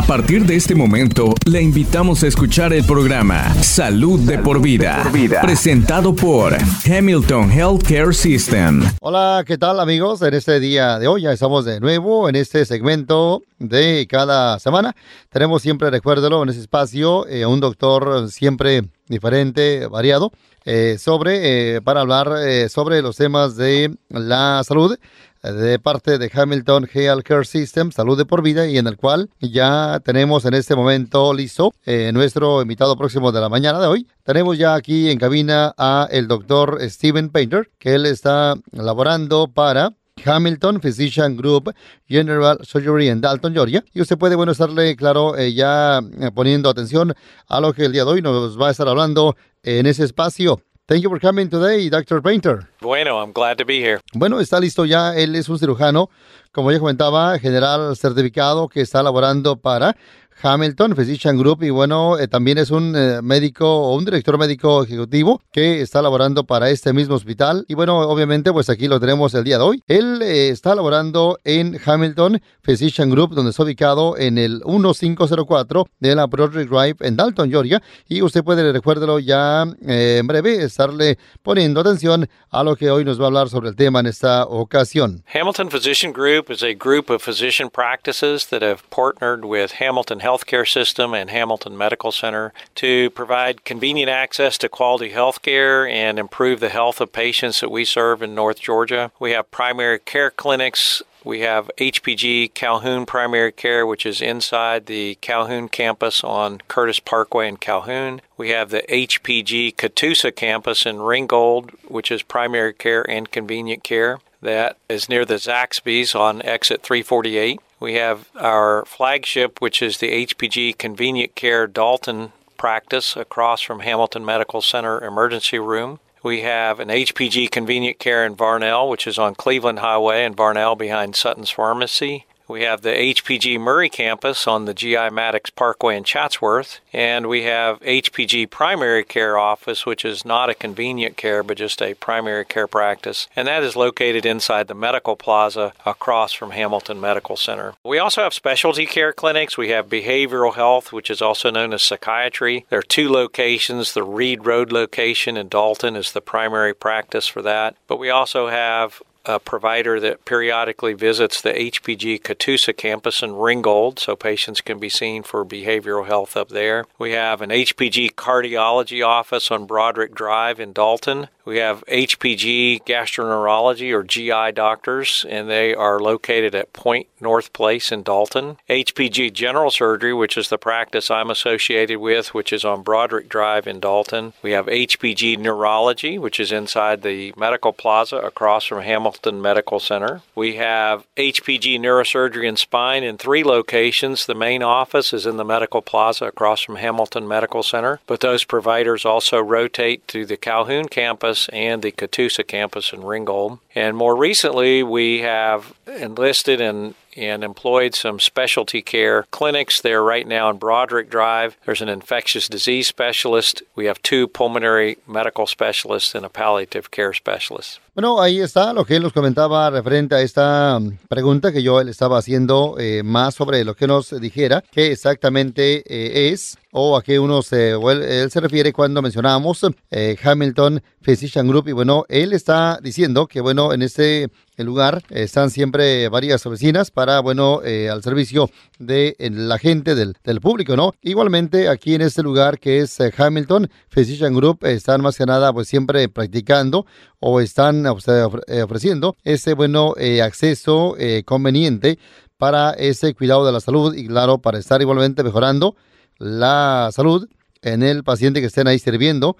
A partir de este momento, le invitamos a escuchar el programa Salud, de, por vida, presentado por Hamilton Healthcare System. Hola, ¿qué tal amigos? En este día de hoy ya estamos de nuevo en este segmento de cada semana. Tenemos siempre, recuérdelo, en ese espacio, eh, un doctor siempre diferente, variado, eh, sobre, eh, para hablar sobre los temas de la salud de parte de Hamilton Health Care System, Salud de por Vida, y en el cual ya tenemos en este momento listo eh, nuestro invitado próximo de la mañana de hoy. Tenemos ya aquí en cabina a el doctor Steven Painter, que él está laborando para Hamilton Physician Group General Surgery en Dalton, Georgia. Y usted puede, bueno, estarle, claro, eh, ya eh, poniendo atención a lo que el día de hoy nos va a estar hablando en ese espacio. Thank you for coming today, Dr. Painter. Bueno, I'm glad to be here. Bueno, está listo ya. Él es un cirujano, como ya comentaba, general certificado que está laborando para Hamilton Physician Group y bueno, eh, también es un eh, médico o un director médico ejecutivo que está laborando para este mismo hospital y bueno, obviamente pues aquí lo tenemos el día de hoy. Él eh, está laborando en Hamilton Physician Group donde está ubicado en el 1504 de la Broadway Drive en Dalton, Georgia y usted puede, recuérdelo ya en breve, estarle poniendo atención a lo que hoy nos va a hablar sobre el tema en esta ocasión. Hamilton Physician Group is a group of physician practices that have partnered with Hamilton Health healthcare system and Hamilton Medical Center to provide convenient access to quality health care and improve the health of patients that we serve in North Georgia. We have primary care clinics we have HPG Calhoun Primary Care, which is inside the Calhoun campus on Curtis Parkway in Calhoun. We have the HPG Catoosa campus in Ringgold, which is primary care and convenient care. That is near the Zaxby's on exit 348. We have our flagship, which is the HPG Convenient Care Dalton practice across from Hamilton Medical Center Emergency Room. We have an HPG Convenient Care in Varnell, which is on Cleveland Highway in Varnell behind Sutton's Pharmacy. We have the HPG Murray campus on the GI Maddox Parkway in Chatsworth, and we have HPG Primary Care Office, which is not a convenient care but just a primary care practice, and that is located inside the Medical Plaza across from Hamilton Medical Center. We also have specialty care clinics. We have behavioral health, which is also known as psychiatry. There are two locations. The Reed Road location in Dalton is the primary practice for that, but we also have a provider that periodically visits the HPG Catoosa campus in Ringgold, so patients can be seen for behavioral health up there. We have an HPG cardiology office on Broderick Drive in Dalton. We have HPG gastroenterology or GI doctors, and they are located at Point North Place in Dalton. HPG general surgery, which is the practice I'm associated with, which is on Broderick Drive in Dalton. We have HPG neurology, which is inside the medical plaza across from Hamilton Medical Center. We have HPG neurosurgery and spine in three locations. The main office is in the medical plaza across from Hamilton Medical Center, but those providers also rotate to the Calhoun campus and the Catoosa campus in Ringgold. And more recently, we have enlisted and and employed some specialty care clinics there right now in Broderick Drive. There's an infectious disease specialist. We have two pulmonary medical specialists and a palliative care specialist. Bueno, ahí está lo que él nos comentaba referente a esta um, pregunta que yo le estaba haciendo eh, más sobre lo que nos dijera, qué exactamente eh, es o a qué uno se, él, se refiere cuando mencionamos eh, Hamilton Physician Group y bueno, él está diciendo que bueno, en este lugar están siempre varias oficinas para, bueno, al servicio de la gente, del, del, público, ¿no? Igualmente aquí en este lugar que es Hamilton Physician Group están más que nada pues siempre practicando o están eh, ofreciendo ese bueno eh, acceso eh, conveniente para ese cuidado de la salud y claro, para estar igualmente mejorando la salud en el paciente que estén ahí sirviendo.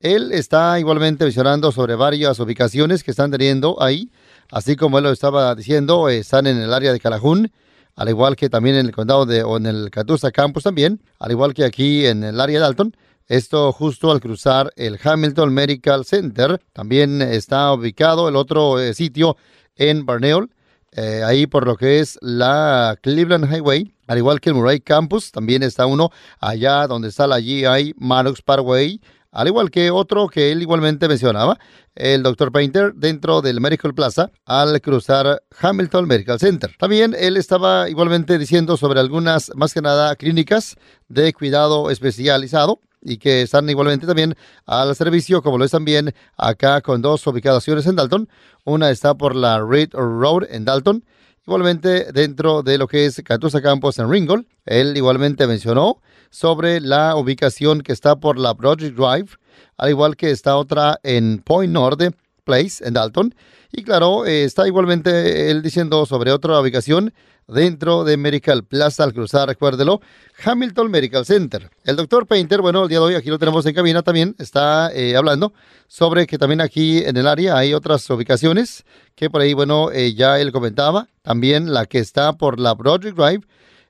Él está igualmente mencionando sobre varias ubicaciones que están teniendo ahí, así como él lo estaba diciendo, están en el área de Calajún, al igual que también en el condado de, o en el Catoosa Campus también, al igual que aquí en el área de Dalton. Esto justo al cruzar el Hamilton Medical Center. También está ubicado el otro eh, sitio en Barneol, eh, ahí por lo que es la Cleveland Highway, al igual que el Murray Campus. También está uno allá donde está la GI Maddox Parkway, al igual que otro que él igualmente mencionaba, el Dr. Painter, dentro del Medical Plaza al cruzar Hamilton Medical Center. También él estaba igualmente diciendo sobre algunas, más que nada, clínicas de cuidado especializado y que están igualmente también al servicio, como lo es también acá con dos ubicaciones en Dalton. Una está por la Reed Road en Dalton, igualmente dentro de lo que es Catusa Campos en Ringgold. Él igualmente mencionó sobre la ubicación que está por la Project Drive, al igual que está otra en Point Norte Place en Dalton. Y claro, eh, está igualmente él diciendo sobre otra ubicación dentro de Medical Plaza al cruzar, recuérdelo, Hamilton Medical Center. El doctor Painter, bueno, el día de hoy aquí lo tenemos en cabina también, está eh, hablando sobre que también aquí en el área hay otras ubicaciones que por ahí, bueno, eh, ya él comentaba, también la que está por la Project Drive,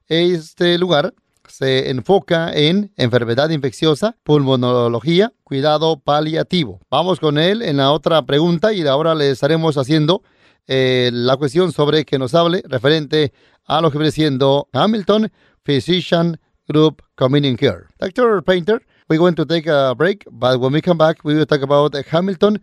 este lugar se enfoca en enfermedad infecciosa, pulmonología, cuidado paliativo. Vamos con él en la otra pregunta y ahora le estaremos haciendo eh, la cuestión sobre que nos hable referente a lo que viene siendo Hamilton Physician Group Community Care. Dr. Painter, we're going to take a break, but when we come back, we will talk about Hamilton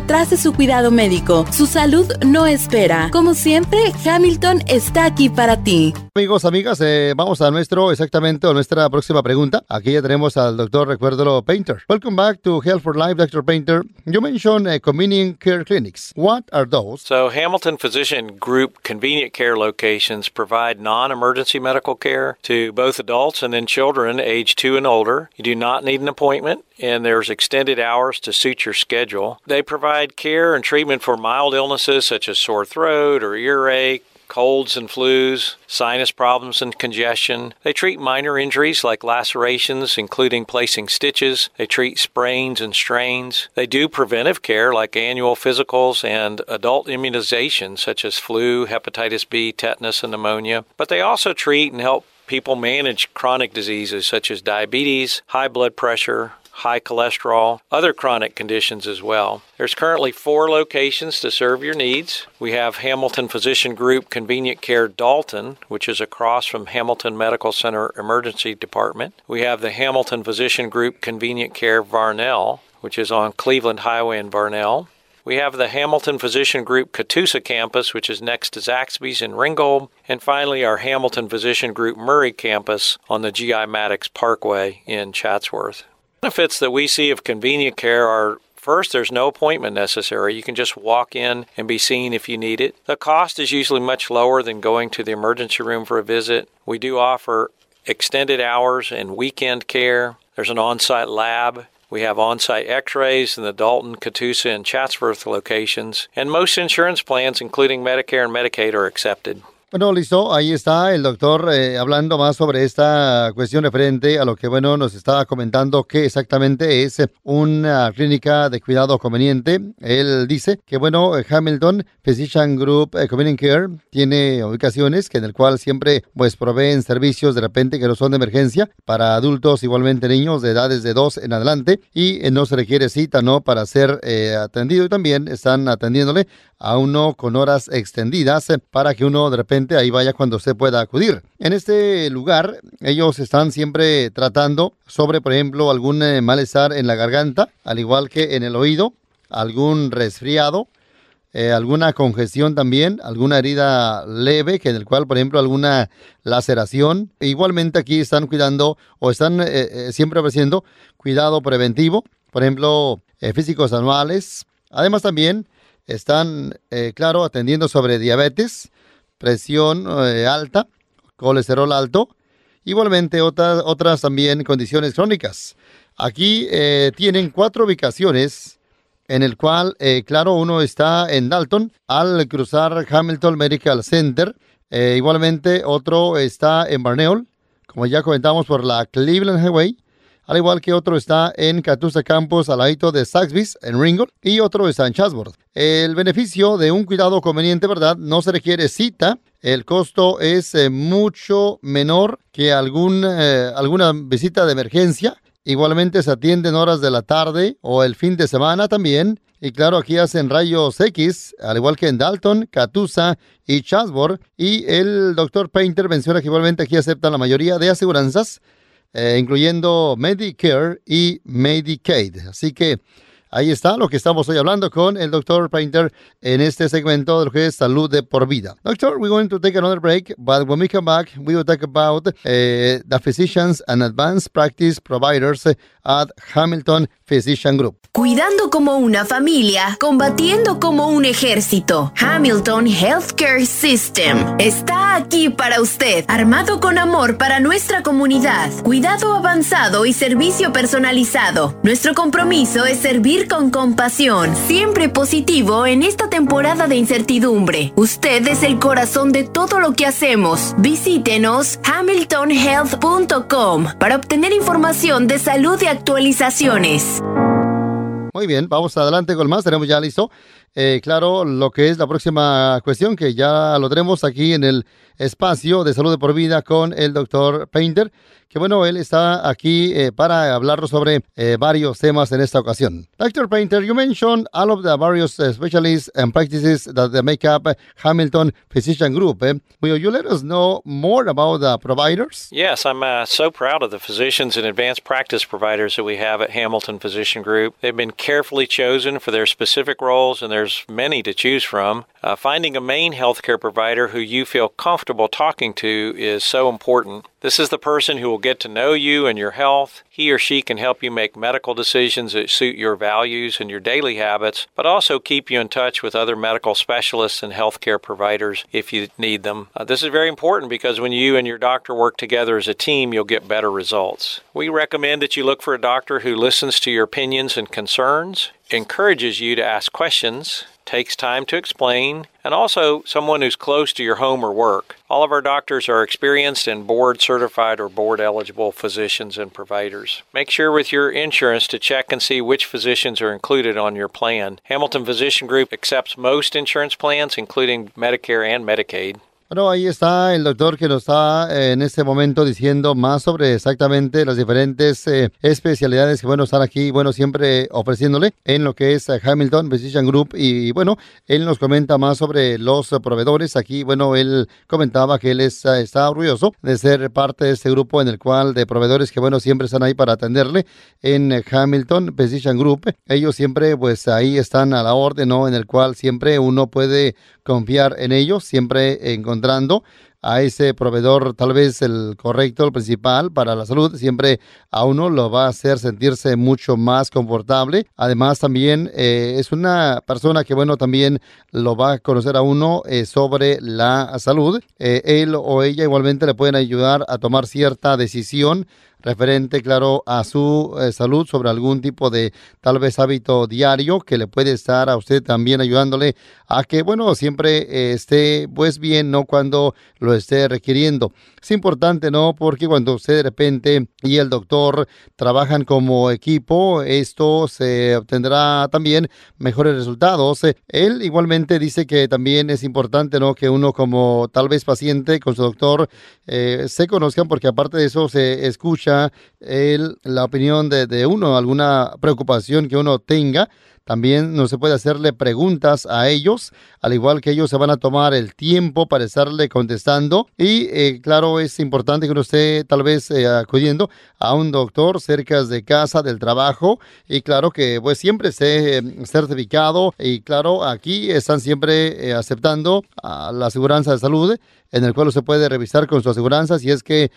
retrase su cuidado médico. Su salud no espera. Como siempre, Hamilton está aquí para ti. Amigos, amigas, eh, vamos a nuestro, exactamente, a nuestra próxima pregunta. Aquí ya tenemos al doctor Recuérdalo Painter. Welcome back to Health for Life, Dr. Painter. You mentioned uh, convenient care clinics. What are those? So, Hamilton Physician Group convenient care locations provide non emergency medical care to both adults and then children age two and older. You do not need an appointment and there's extended hours to suit your schedule. They provide care and treatment for mild illnesses such as sore throat or earache, colds and flus, sinus problems and congestion. They treat minor injuries like lacerations, including placing stitches. They treat sprains and strains. They do preventive care like annual physicals and adult immunizations such as flu, hepatitis B, tetanus, and pneumonia. But they also treat and help people manage chronic diseases such as diabetes, high blood pressure, high cholesterol, other chronic conditions as well. There's currently four locations to serve your needs. We have Hamilton Physician Group Convenient Care Dalton, which is across from Hamilton Medical Center Emergency Department. We have the Hamilton Physician Group Convenient Care Varnell, which is on Cleveland Highway in Varnell. We have the Hamilton Physician Group Catoosa campus, which is next to Zaxby's in Ringgold. And finally, our Hamilton Physician Group Murray campus on the GI Maddox Parkway in Chatsworth. Benefits that we see of convenient care are First, there's no appointment necessary. You can just walk in and be seen if you need it. The cost is usually much lower than going to the emergency room for a visit. We do offer extended hours and weekend care. There's an on site lab. We have on site x rays in the Dalton, Catoosa, and Chatsworth locations. And most insurance plans, including Medicare and Medicaid, are accepted. Bueno, listo, ahí está el doctor eh, hablando más sobre esta cuestión referente a lo que, bueno, nos estaba comentando que exactamente es una clínica de cuidado conveniente. Él dice que, bueno, Hamilton Physician Group eh, Convenient Care tiene ubicaciones que en el cual siempre, pues, proveen servicios de repente que no son de emergencia para adultos, igualmente niños de edades de dos en adelante y eh, no se requiere cita, ¿no?, para ser atendido y también están atendiéndole a uno con horas extendidas para que uno de repente ahí vaya cuando usted pueda acudir. En este lugar, ellos están siempre tratando sobre, por ejemplo, algún eh, malestar en la garganta, al igual que en el oído, algún resfriado, eh, alguna congestión también, alguna herida leve, que en el cual, por ejemplo, alguna laceración. Igualmente aquí están cuidando o están eh, siempre ofreciendo cuidado preventivo, por ejemplo, físicos anuales. Además también están, claro, atendiendo sobre diabetes, presión eh, alta, colesterol alto, igualmente otras, también condiciones crónicas. Aquí eh, tienen cuatro ubicaciones en el cual, eh, claro, uno está en Dalton al cruzar Hamilton Medical Center. igualmente otro está en Barneol, como ya comentamos, por la Cleveland Highway al igual que otro está en Catoosa Campus al ladito de Saxby's en Ringgold y otro está en Chatsworth. El beneficio de un cuidado conveniente, ¿verdad? No se requiere cita. El costo es eh, mucho menor que algún, eh, alguna visita de emergencia. Igualmente se atienden horas de la tarde o el fin de semana también. Y claro, aquí hacen rayos X, al igual que en Dalton, Catoosa y Chatsworth. Y el doctor Painter menciona que igualmente aquí aceptan la mayoría de aseguranzas, eh, incluyendo Medicare y Medicaid. Así que Ahí está lo que estamos hoy hablando con el doctor Painter en este segmento de lo que es salud de por vida. Doctor, we're going to take another break, but when we come back, we will talk about uh, the physicians and advanced practice providers at Hamilton Physician Group. Cuidando como una familia, combatiendo como un ejército. Hamilton Healthcare System está aquí para usted, armado con amor para nuestra comunidad, cuidado avanzado y servicio personalizado. Nuestro compromiso es servir con compasión, siempre positivo en esta temporada de incertidumbre. Usted es el corazón de todo lo que hacemos. Visítenos hamiltonhealth.com para obtener información de salud y actualizaciones. Muy bien, vamos adelante con más. Tenemos ya listo, eh, claro, lo que es la próxima cuestión, que ya lo tenemos aquí en el espacio de salud de por vida con el doctor Painter que bueno, él está aquí eh, para hablarnos sobre eh, varios temas en esta ocasión. Dr. Painter, you mentioned all of the various uh, specialists and practices that make up Hamilton Physician Group. Eh? Will you let us know more about the providers? Yes, I'm uh, so proud of the physicians and advanced practice providers that we have at Hamilton Physician Group. They've been carefully chosen for their specific roles, and there's many to choose from. Uh, finding a main healthcare provider who you feel comfortable talking to is so important. This is the person who will get to know you and your health. He or she can help you make medical decisions that suit your values and your daily habits, but also keep you in touch with other medical specialists and healthcare providers if you need them. Uh, this is very important because when you and your doctor work together as a team, you'll get better results. We recommend that you look for a doctor who listens to your opinions and concerns, encourages you to ask questions, takes time to explain, and also someone who's close to your home or work. All of our doctors are experienced and board certified or board eligible physicians and providers. Make sure with your insurance to check and see which physicians are included on your plan. Hamilton Physician Group accepts most insurance plans, including Medicare and Medicaid. Bueno, ahí está el doctor que nos está eh, en este momento diciendo más sobre exactamente las diferentes eh, especialidades que, bueno, están aquí, bueno, siempre ofreciéndole en lo que es Hamilton Physician Group. Y, bueno, él nos comenta más sobre los proveedores. Aquí, bueno, él comentaba que él está orgulloso de ser parte de este grupo en el cual de proveedores que, bueno, siempre están ahí para atenderle en Hamilton Physician Group. Ellos siempre, pues, ahí están a la orden, ¿no? En el cual siempre uno puede confiar en ellos, siempre encontrando a ese proveedor tal vez el correcto, el principal para la salud, siempre a uno lo va a hacer sentirse mucho más confortable. Además también eh, es una persona que bueno también lo va a conocer a uno eh, sobre la salud. Eh, él o ella igualmente le pueden ayudar a tomar cierta decisión referente, claro, a su salud, sobre algún tipo de tal vez hábito diario que le puede estar a usted también ayudándole a que, bueno, siempre esté pues bien, ¿no? Cuando lo esté requiriendo. Es importante, ¿no? Porque cuando usted de repente y el doctor trabajan como equipo, esto se obtendrá también mejores resultados. Él igualmente dice que también es importante, ¿no? Que uno como tal vez paciente con su doctor eh, se conozcan porque aparte de eso se escucha el, la opinión de, de uno, alguna preocupación que uno tenga también no se puede hacerle preguntas a ellos, al igual que ellos se van a tomar el tiempo para estarle contestando. Y eh, claro, es importante que uno esté tal vez eh, acudiendo a un doctor cerca de casa, del trabajo. Y claro que pues siempre esté eh, certificado. Y claro, aquí están siempre aceptando a la aseguranza de salud en el cual se puede revisar con su aseguranza si es que,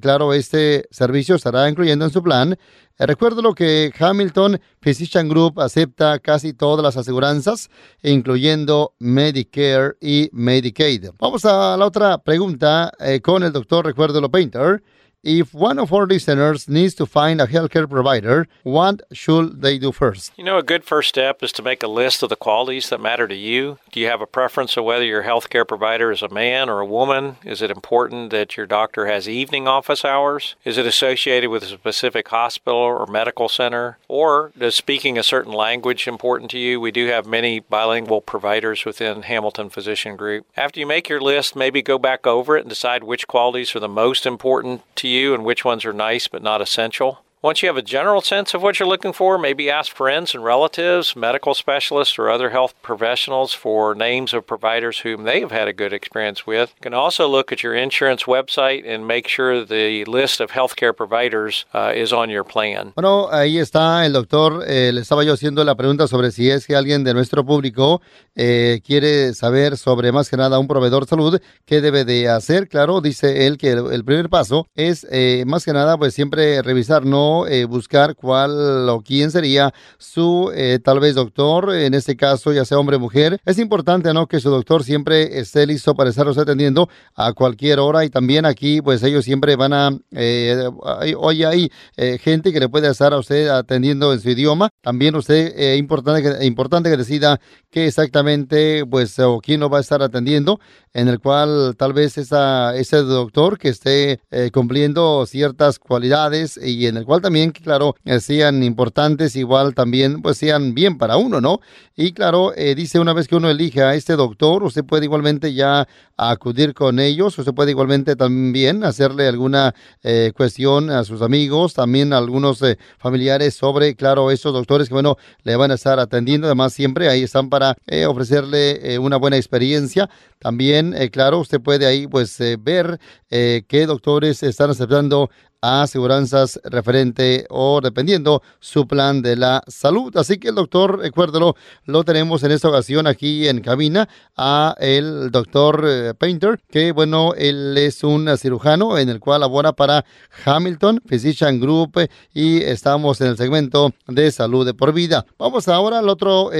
claro, este servicio estará incluyendo en su plan eh, recuerdo lo que Hamilton Physician Group acepta casi todas las aseguranzas, incluyendo Medicare y Medicaid. Vamos a la otra pregunta eh, con el doctor Recuerdo Lo Painter. If one of our listeners needs to find a healthcare provider, what should they do first? You know, a good first step is to make a list of the qualities that matter to you. Do you have a preference of whether your healthcare provider is a man or a woman? Is it important that your doctor has evening office hours? Is it associated with a specific hospital or medical center? Or does speaking a certain language important to you? We do have many bilingual providers within Hamilton Physician Group. After you make your list, maybe go back over it and decide which qualities are the most important to you and which ones are nice but not essential. Once you have a general sense of what you're looking for, maybe ask friends and relatives, medical specialists, or other health professionals for names of providers whom they have had a good experience with. You can also look at your insurance website and make sure the list of healthcare providers uh, is on your plan. Bueno, ahí está el doctor. Eh, le estaba yo haciendo la pregunta sobre si es que alguien de nuestro público eh, quiere saber sobre más que nada un proveedor de salud, qué debe de hacer. Claro, dice él que el, el primer paso es eh, más que nada pues siempre revisar, no eh, buscar cuál o quién sería su eh, tal vez doctor, en este caso ya sea hombre o mujer. Es importante, ¿no? Que su doctor siempre esté listo para estarlos atendiendo a cualquier hora y también aquí pues ellos siempre van a, eh, hoy hay eh, gente que le puede estar a usted atendiendo en su idioma. También usted, eh, importante, que, importante que decida qué exactamente pues o quién lo va a estar atendiendo, en el cual tal vez esa, ese doctor que esté eh, cumpliendo ciertas cualidades y en el cual también, claro, eh, sean importantes, igual también, pues sean bien para uno, ¿no? Y claro, eh, dice una vez que uno elige a este doctor, usted puede igualmente ya acudir con ellos, usted puede igualmente también hacerle alguna eh, cuestión a sus amigos, también a algunos familiares sobre, claro, esos doctores que, bueno, le van a estar atendiendo, además siempre ahí están para ofrecerle una buena experiencia. También, eh, claro, usted puede ahí pues eh, ver eh, qué doctores están aceptando aseguranzas referente o dependiendo su plan de la salud. Así que el doctor, recuérdelo, lo tenemos en esta ocasión aquí en cabina a el doctor eh, Painter, que bueno, él es un cirujano en el cual labora para Hamilton Physician Group y estamos en el segmento de salud de por vida. Vamos ahora al otro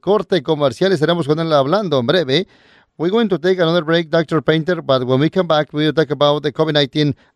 corte comercial y estaremos con él hablando en breve. We're going to take another break, Dr. Painter, but when we come back, we'll talk about the COVID-19 and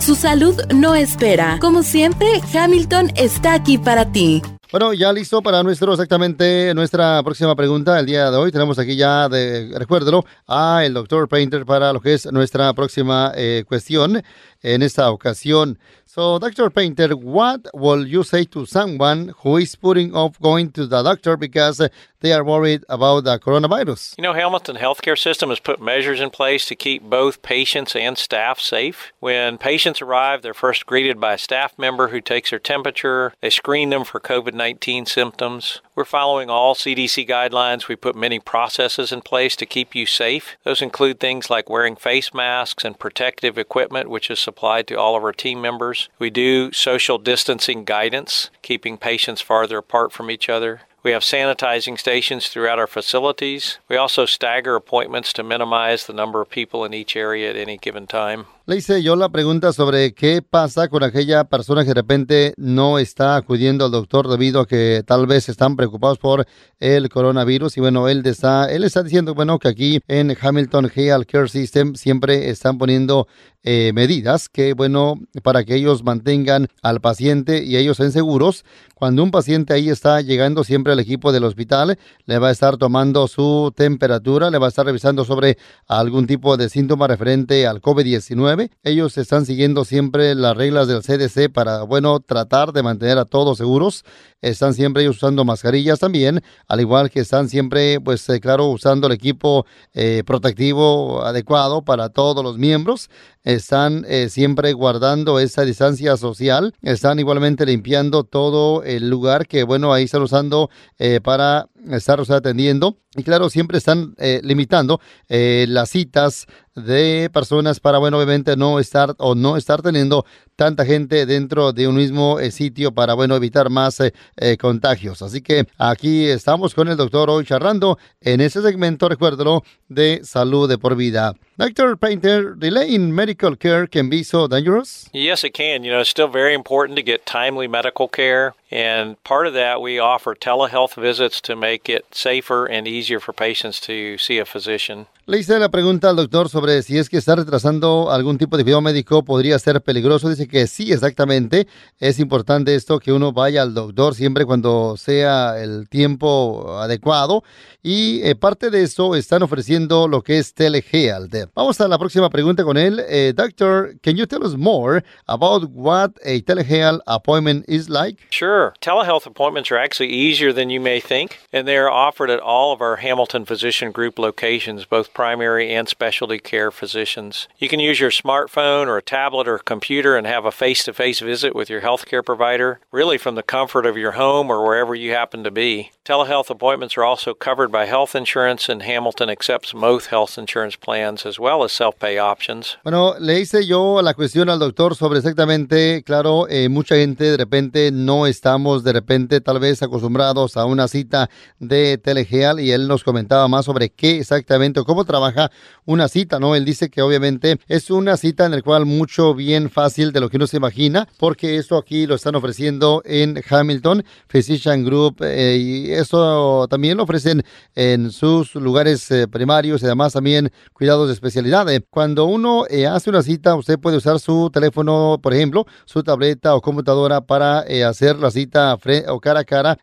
Su salud no espera. Como siempre, Hamilton está aquí para ti. Bueno, ya listo para nuestro exactamente nuestra próxima pregunta el día de hoy. Tenemos aquí ya, de, recuérdelo, a el doctor Painter para lo que es nuestra próxima eh, cuestión en esta ocasión. So, Dr. Painter, what will you say to someone who is putting off going to the doctor because they are worried about the coronavirus? You know, Hamilton Healthcare System has put measures in place to keep both patients and staff safe. When patients arrive, they're first greeted by a staff member who takes their temperature. They screen them for COVID 19 symptoms. We're following all CDC guidelines. We put many processes in place to keep you safe. Those include things like wearing face masks and protective equipment, which is supplied to all of our team members. We do social distancing guidance, keeping patients farther apart from each other. We have sanitizing stations throughout our facilities. We also stagger appointments to minimize the number of people in each area at any given time. Le hice yo la pregunta sobre qué pasa con aquella persona que de repente no está acudiendo al doctor debido a que tal vez están preocupados por el coronavirus. Y bueno, él está, él está diciendo, bueno, que aquí en Hamilton Health Care System siempre están poniendo eh, medidas que, bueno, para que ellos mantengan al paciente y ellos en seguros. Cuando un paciente ahí está llegando siempre al equipo del hospital, le va a estar tomando su temperatura, le va a estar revisando sobre algún tipo de síntoma referente al COVID-19 ellos están siguiendo siempre las reglas del CDC para, bueno, tratar de mantener a todos seguros. Están siempre ellos usando mascarillas también, al igual que están siempre, pues, eh, claro, usando el equipo eh, protectivo adecuado para todos los miembros. Están eh, siempre guardando esa distancia social, están igualmente limpiando todo el lugar que, bueno, ahí están usando eh, para estar atendiendo. Y claro, siempre están eh, limitando eh, las citas de personas para, bueno, obviamente no estar o no estar teniendo tanta gente dentro de un mismo eh, sitio para, bueno, evitar más contagios. Así que aquí estamos con el doctor hoy charlando en ese segmento, recuérdalo, de salud de por vida. Dr. Painter, delaying medical care can be so dangerous? Yes, it can. You know, it's still very important to get timely medical care. And part of that, we offer telehealth visits to make it safer and easier for patients to see a physician. Le hice la pregunta al doctor sobre si es que está retrasando algún tipo de cuidado médico podría ser peligroso. Dice que sí, exactamente. Es importante esto que uno vaya al doctor siempre cuando sea el tiempo adecuado. Y eh, parte de eso están ofreciendo lo que es telehealth. Vamos a la próxima pregunta con él. Eh, doctor, can you tell us more about what a telehealth appointment is like? Sure. Telehealth appointments are actually easier than you may think, and they are offered at all of our Hamilton Physician Group locations, both primary and specialty care physicians. You can use your smartphone or a tablet or a computer and have a face to face visit with your healthcare provider, really from the comfort of your home or wherever you happen to be. Telehealth appointments are also covered by health insurance, and Hamilton accepts most health insurance plans as well as self pay options. Bueno, le hice yo la cuestión al doctor sobre exactamente, claro, eh, mucha gente de repente no estamos de repente tal vez acostumbrados a una cita de telegeal y él nos comentaba más sobre qué exactamente o cómo trabaja una cita, ¿no? Él dice que obviamente es una cita en la cual mucho bien fácil de lo que uno se imagina, porque esto aquí lo están ofreciendo en Hamilton Physician Group eh, y eso también lo ofrecen en sus lugares eh, primarios y además también cuidados de especialidad. Cuando uno eh, hace una cita, usted puede usar su teléfono, por ejemplo, su tableta o computadora para hacer la cita o cara a cara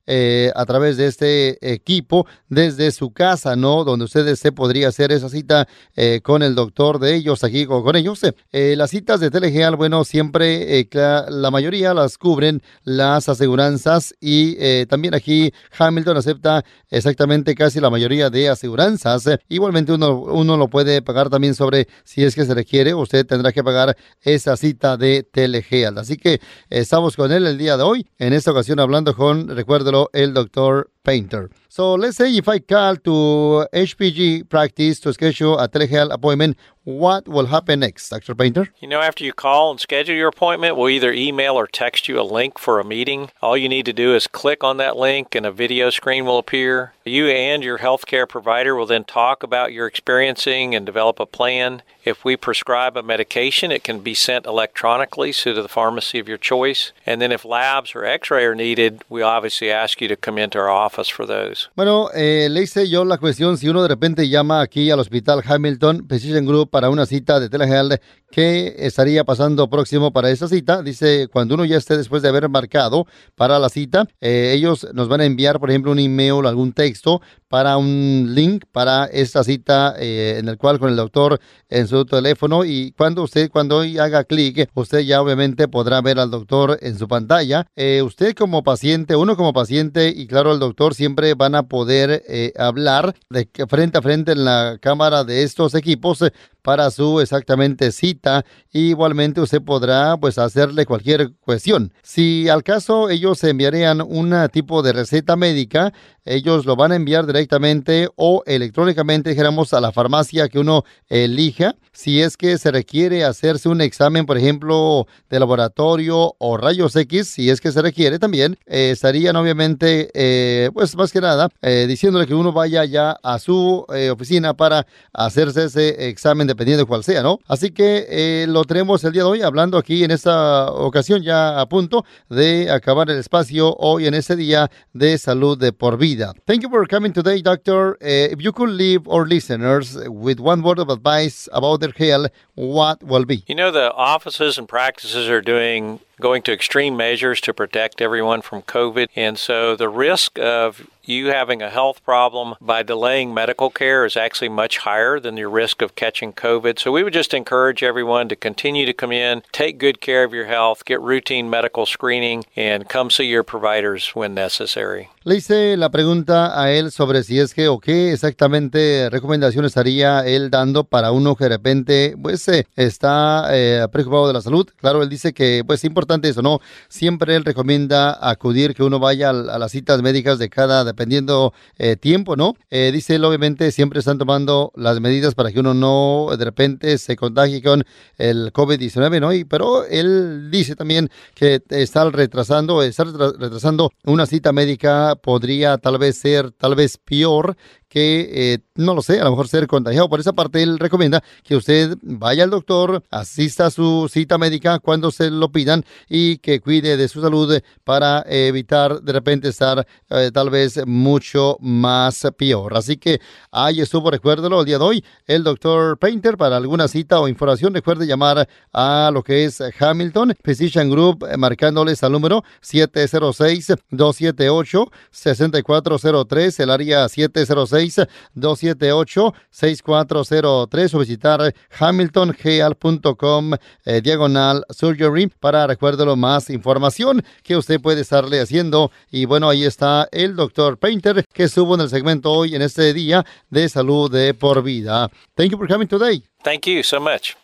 a través de este equipo desde su casa, ¿no? Donde usted se podría hacer esa cita eh, con el doctor de ellos, aquí con, con ellos. Eh, las citas de Telegeal, bueno, siempre eh, la, mayoría las cubren las aseguranzas y también aquí Hamilton acepta exactamente casi la mayoría de aseguranzas. igualmente uno, uno lo puede pagar también sobre si es que se requiere, usted tendrá que pagar esa cita de Telegeal. Así que estamos con él el día de hoy, en esta ocasión hablando con, recuérdelo, el doctor Painter. So let's say if I call to HPG practice to schedule a telehealth appointment, what will happen next, Dr. Painter? You know, after you call and schedule your appointment, we'll either email or text you a link for a meeting. All you need to do is click on that link and a video screen will appear. You and your healthcare provider will then talk about your experiencing and develop a plan. If we prescribe a medication, it can be sent electronically to the pharmacy of your choice. And then if labs or x-ray are needed, we obviously ask you to come into our office for those. Bueno, eh, le hice yo la cuestión si uno de repente llama aquí al Hospital Hamilton Precision Group para una cita de telehealth ¿Qué estaría pasando próximo para esa cita? Dice, cuando uno ya esté después de haber marcado para la cita, eh, ellos nos van a enviar, por ejemplo, un email algún texto para un link para esta cita eh, en el cual con el doctor en su teléfono y cuando usted cuando haga clic usted ya obviamente podrá ver al doctor en su pantalla eh, usted como paciente uno como paciente y claro el doctor siempre van a poder hablar de frente a frente en la cámara de estos equipos para su exactamente cita. igualmente usted podrá pues hacerle cualquier cuestión. Si al caso ellos enviarían un tipo de receta médica, ellos lo van a enviar directamente o electrónicamente, dijéramos, a la farmacia que uno elija. Si es que se requiere hacerse un examen, por ejemplo, de laboratorio o rayos X, si es que se requiere también, eh, estarían obviamente, eh, pues más que nada, eh, diciéndole que uno vaya ya a su oficina para hacerse ese examen dependiendo de cuál sea, ¿no? Así que lo tenemos el día de hoy hablando aquí en esta ocasión ya a punto de acabar el espacio hoy en ese día de salud de por vida. Thank you for coming today, Doctor. Uh, if you could leave our listeners with one word of advice about their health, what will be? You know, the offices and practices are doing going to extreme measures to protect everyone from COVID. And so the risk of you having a health problem by delaying medical care is actually much higher than your risk of catching COVID. So we would just encourage everyone to continue to come in, take good care of your health, get routine medical screening, and come see your providers when necessary. Le hice la pregunta a él sobre si es que o qué exactamente recomendación estaría él dando para uno que de repente pues eh, está eh, preocupado de la salud. Claro, él dice que pues es importante eso, ¿no? Siempre él recomienda acudir, que uno vaya a, las citas médicas de cada, dependiendo eh, tiempo, ¿no? dice él obviamente siempre están tomando las medidas para que uno no de repente se contagie con el COVID-19, ¿no? Y, pero él dice también que está retrasando, está retrasando una cita médica podría tal vez ser tal vez peor que, eh, no lo sé, a lo mejor ser contagiado. Por esa parte, él recomienda que usted vaya al doctor, asista a su cita médica cuando se lo pidan y que cuide de su salud para evitar de repente estar eh, tal vez mucho más peor. Así que ahí estuvo, recuérdelo, el día de hoy, el doctor Painter para alguna cita o información. Recuerde llamar a lo que es Hamilton Physician Group, eh, marcándoles al número 706-278-6403, el área 706. 278-6403 o visitar hamiltongeal.com eh, diagonal surgery para recuérdelo más información que usted puede estarle haciendo. Y bueno, ahí está el doctor Painter que estuvo en el segmento hoy en este día de salud de por vida. Thank you for coming today. Thank you so much.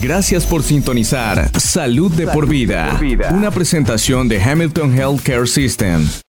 Gracias por sintonizar Salud de por vida, una presentación de Hamilton Healthcare System.